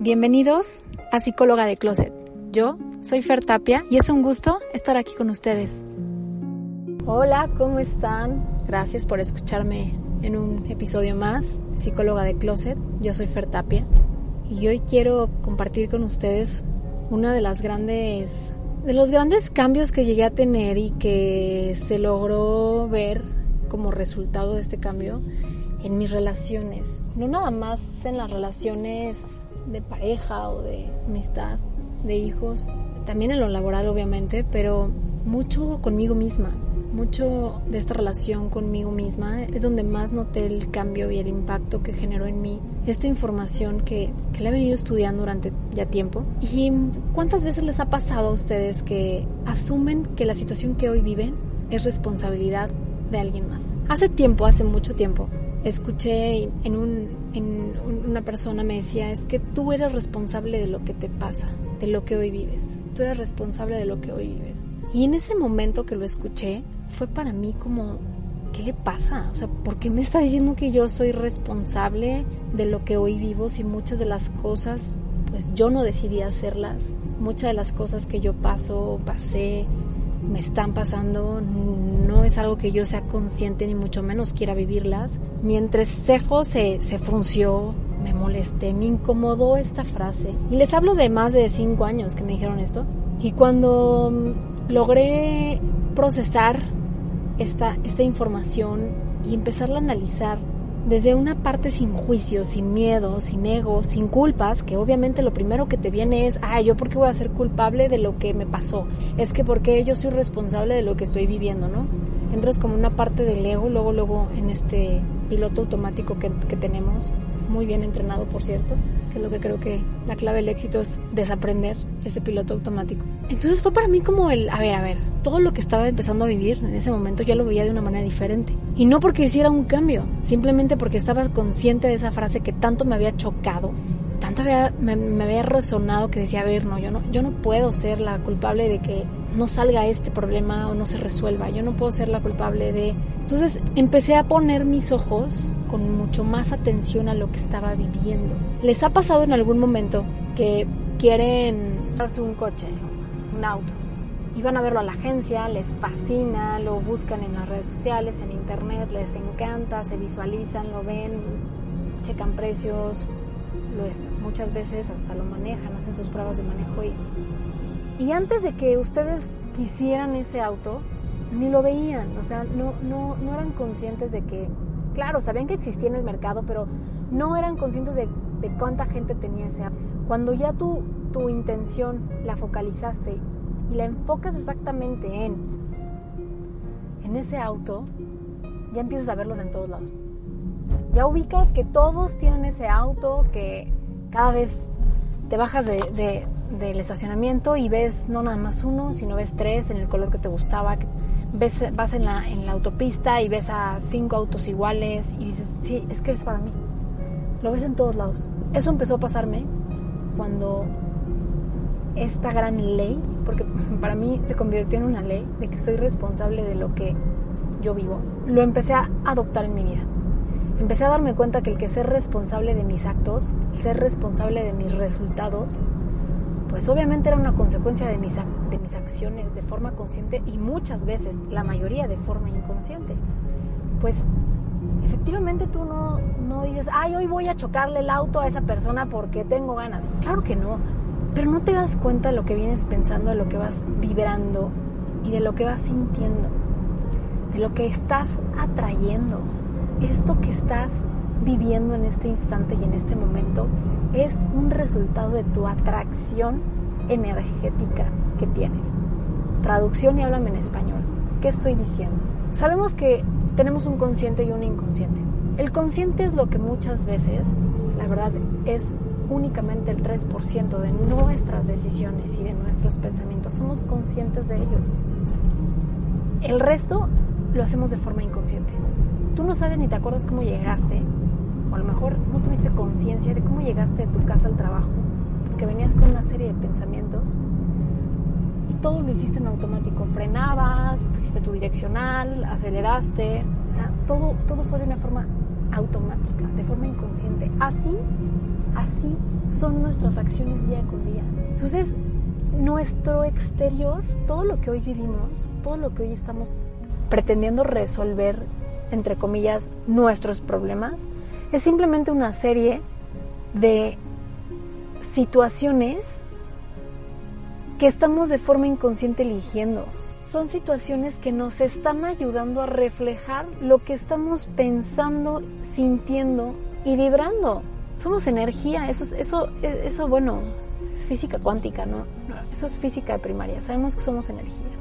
Bienvenidos a Psicóloga de Closet. Yo soy Fer Tapia y es un gusto estar aquí con ustedes. Hola, ¿cómo están? Gracias por escucharme en un episodio más de Psicóloga de Closet. Yo soy Fer Tapia y hoy quiero compartir con ustedes una de las grandes de los grandes cambios que llegué a tener y que se logró ver como resultado de este cambio en mis relaciones. No nada más en las relaciones de pareja o de amistad, de hijos, también en lo laboral obviamente, pero mucho conmigo misma, mucho de esta relación conmigo misma es donde más noté el cambio y el impacto que generó en mí esta información que, que he venido estudiando durante ya tiempo. ¿Y cuántas veces les ha pasado a ustedes que asumen que la situación que hoy viven es responsabilidad de alguien más? Hace tiempo, hace mucho tiempo, escuché en, un, en una persona me decía, es que tú eres responsable de lo que te pasa, de lo que hoy vives. Tú eres responsable de lo que hoy vives. Y en ese momento que lo escuché, fue para mí como, ¿qué le pasa? O sea, ¿por qué me está diciendo que yo soy responsable de lo que hoy vivo si muchas de las cosas, pues yo no decidí hacerlas? Muchas de las cosas que yo paso, pasé, me están pasando, no es algo que yo sea consciente ni mucho menos quiera vivirlas. Mi entrecejo se, se frunció, me molesté, me incomodó esta frase. Y les hablo de más de cinco años que me dijeron esto. Y cuando logré procesar esta, esta información y empezarla a analizar desde una parte sin juicio, sin miedo, sin ego, sin culpas, que obviamente lo primero que te viene es, ah, yo por qué voy a ser culpable de lo que me pasó, es que porque yo soy responsable de lo que estoy viviendo, ¿no? Entras como una parte del ego, luego, luego en este piloto automático que, que tenemos, muy bien entrenado por cierto, que es lo que creo que la clave del éxito es desaprender ese piloto automático. Entonces fue para mí como el, a ver, a ver, todo lo que estaba empezando a vivir en ese momento ya lo veía de una manera diferente. Y no porque hiciera un cambio, simplemente porque estaba consciente de esa frase que tanto me había chocado, tanto había, me, me, había resonado que decía, a ver, no yo, no, yo no puedo ser la culpable de que no salga este problema o no se resuelva, yo no puedo ser la culpable de... Entonces empecé a poner mis ojos con mucho más atención a lo que estaba viviendo. ¿Les ha pasado en algún momento que quieren comprarse un coche, un auto? Y van a verlo a la agencia, les fascina, lo buscan en las redes sociales, en internet, les encanta, se visualizan, lo ven, checan precios, lo muchas veces hasta lo manejan, hacen sus pruebas de manejo y, y antes de que ustedes quisieran ese auto, ni lo veían, o sea, no, no, no eran conscientes de que claro, sabían que existía en el mercado, pero no eran conscientes de, de cuánta gente tenía ese app. Cuando ya tú, tu intención la focalizaste y la enfocas exactamente en, en ese auto, ya empiezas a verlos en todos lados. Ya ubicas que todos tienen ese auto, que cada vez te bajas de, de, del estacionamiento y ves no nada más uno, sino ves tres en el color que te gustaba, ves, vas en la, en la autopista y ves a cinco autos iguales y dices, sí, es que es para mí. Lo ves en todos lados. Eso empezó a pasarme cuando esta gran ley, porque para mí se convirtió en una ley de que soy responsable de lo que yo vivo, lo empecé a adoptar en mi vida. Empecé a darme cuenta que el que ser responsable de mis actos, ser responsable de mis resultados, pues obviamente era una consecuencia de mis, de mis acciones de forma consciente y muchas veces, la mayoría de forma inconsciente. Pues efectivamente tú no, no dices, ay, hoy voy a chocarle el auto a esa persona porque tengo ganas. Claro que no, pero no te das cuenta de lo que vienes pensando, de lo que vas vibrando y de lo que vas sintiendo, de lo que estás atrayendo. Esto que estás viviendo en este instante y en este momento es un resultado de tu atracción energética que tienes. Traducción y háblame en español. ¿Qué estoy diciendo? Sabemos que tenemos un consciente y un inconsciente. El consciente es lo que muchas veces, la verdad, es únicamente el 3% de nuestras decisiones y de nuestros pensamientos. Somos conscientes de ellos. El resto lo hacemos de forma inconsciente. Tú no sabes ni te acuerdas cómo llegaste, o a lo mejor no tuviste conciencia de cómo llegaste de tu casa al trabajo, porque venías con una serie de pensamientos y todo lo hiciste en automático. Frenabas, pusiste tu direccional, aceleraste, o sea, todo, todo fue de una forma automática, de forma inconsciente. Así, así son nuestras acciones día con día. Entonces, nuestro exterior, todo lo que hoy vivimos, todo lo que hoy estamos pretendiendo resolver, entre comillas, nuestros problemas, es simplemente una serie de situaciones que estamos de forma inconsciente eligiendo. Son situaciones que nos están ayudando a reflejar lo que estamos pensando, sintiendo y vibrando. Somos energía, eso, eso, eso bueno, es física cuántica, ¿no? Eso es física de primaria, sabemos que somos energía.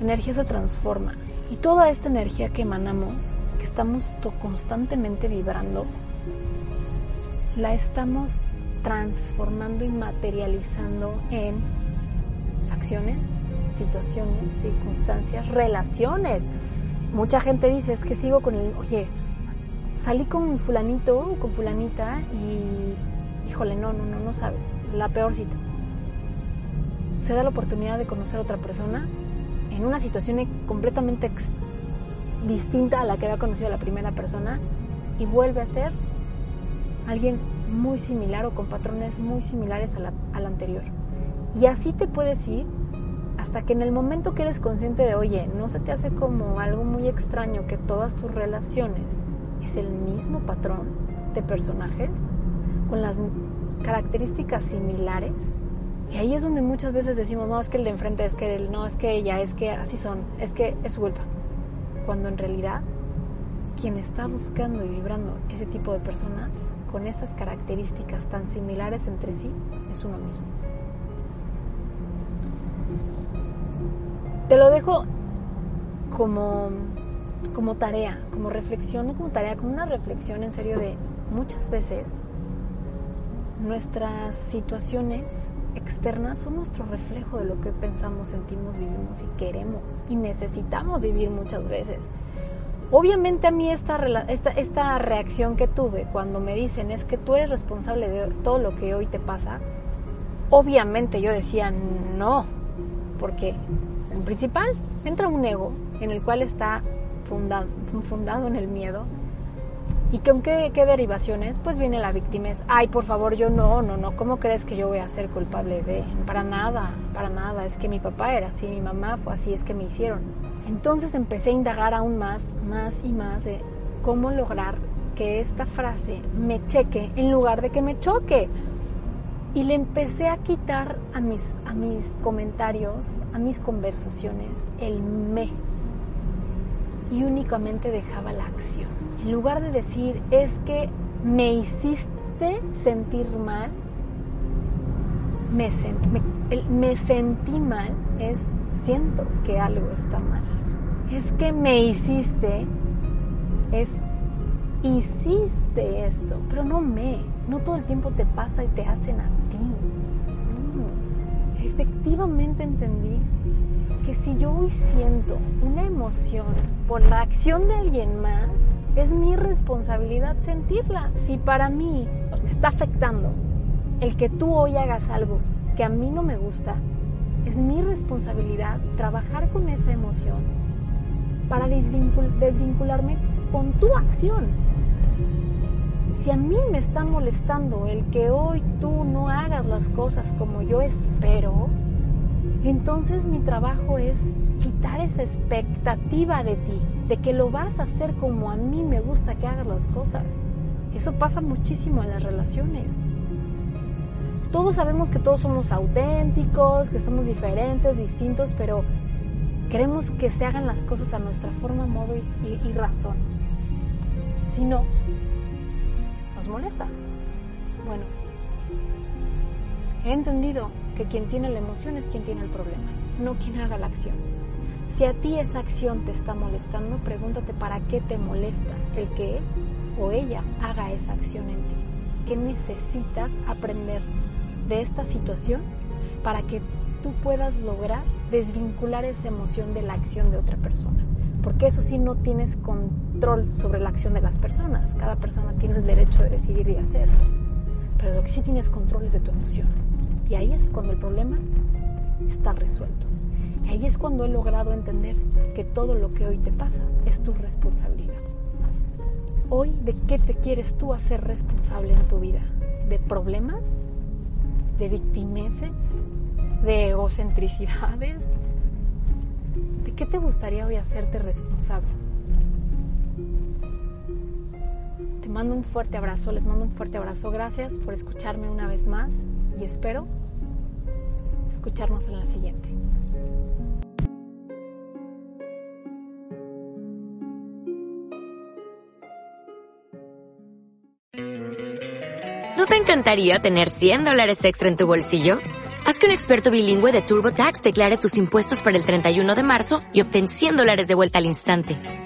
Energía se transforma y toda esta energía que emanamos estamos constantemente vibrando, la estamos transformando y materializando en acciones, situaciones, circunstancias, relaciones. Mucha gente dice, es que sigo con el, oye, salí con fulanito con fulanita y, híjole, no, no, no, no sabes, la peor cita. Se da la oportunidad de conocer a otra persona en una situación completamente distinta a la que había conocido la primera persona y vuelve a ser alguien muy similar o con patrones muy similares a la, anterior. Y así te puedes ir hasta que en el momento que eres consciente de, oye, no se te hace como algo muy extraño que todas tus relaciones es el mismo patrón de personajes con las características similares. Ahí es donde muchas veces decimos, no, es que el de enfrente, es que él, no, es que ella, es que así son, es que es su culpa cuando en realidad quien está buscando y vibrando ese tipo de personas con esas características tan similares entre sí es uno mismo. Te lo dejo como, como tarea, como reflexión, como tarea, como una reflexión en serio de muchas veces nuestras situaciones externas son nuestro reflejo de lo que pensamos, sentimos, vivimos y queremos y necesitamos vivir muchas veces. Obviamente a mí esta, esta, esta reacción que tuve cuando me dicen es que tú eres responsable de todo lo que hoy te pasa, obviamente yo decía no, porque en principal entra un ego en el cual está fundado, fundado en el miedo, ¿Y con qué, derivaciones? Pues viene la víctima, es, ay, por favor, yo no, no, no, ¿cómo crees que yo voy a ser culpable de? Para nada, para nada, es que mi papá era así, mi mamá fue así, es que me hicieron. Entonces empecé a indagar aún más, más y más de cómo lograr que esta frase me cheque en lugar de que me choque. Y le empecé a quitar a mis, a mis comentarios, a mis conversaciones, el me. Y únicamente dejaba la acción en lugar de decir es que me hiciste sentir mal, me, me, sentí mal, es siento que algo está mal. Es que me hiciste, es hiciste esto, pero no me, no todo el tiempo te pasa y te hacen a ti. Efectivamente entendí que si yo hoy siento una emoción por la acción de alguien más, es mi responsabilidad sentirla. Si para mí está afectando el que tú hoy hagas algo que a mí no me gusta, es mi responsabilidad trabajar con esa emoción para desvincularme con tu acción. Si a mí me está molestando el que hoy tú no hagas las cosas como yo espero, entonces mi trabajo es quitar esa expectativa de ti, de que lo vas a hacer como a mí me gusta que hagas las cosas. Eso pasa muchísimo en las relaciones. Todos sabemos que todos somos auténticos, que somos diferentes, distintos, pero queremos que se hagan las cosas a nuestra forma, modo y, razón. Si no, nos molesta. Bueno, he entendido que quien tiene la emoción es quien tiene el problema, no quien haga la acción. Si a ti esa acción te está molestando, pregúntate para qué te molesta el que él o ella haga esa acción en ti. ¿Qué necesitas aprender de esta situación para que tú puedas lograr desvincular esa emoción de la acción de otra persona? Porque eso sí no tienes control sobre la acción de las personas. Cada persona tiene el derecho de decidir y hacer. Pero lo que sí tienes control es de tu emoción. Y ahí es cuando el problema está resuelto. Ahí es cuando he logrado entender que todo lo que hoy te pasa es tu responsabilidad. Hoy, ¿de qué te quieres tú hacer responsable en tu vida? ¿De problemas? ¿De victimeses? ¿De egocentricidades? ¿De qué te gustaría hoy hacerte responsable? Te mando un fuerte abrazo, les mando un fuerte abrazo. Gracias por escucharme una vez más y espero escucharnos en la siguiente. ¿No te encantaría tener 100 dólares extra en tu bolsillo? Haz que un experto bilingüe de TurboTax declare tus impuestos para el 31 de marzo y obtén 100 dólares de vuelta al instante.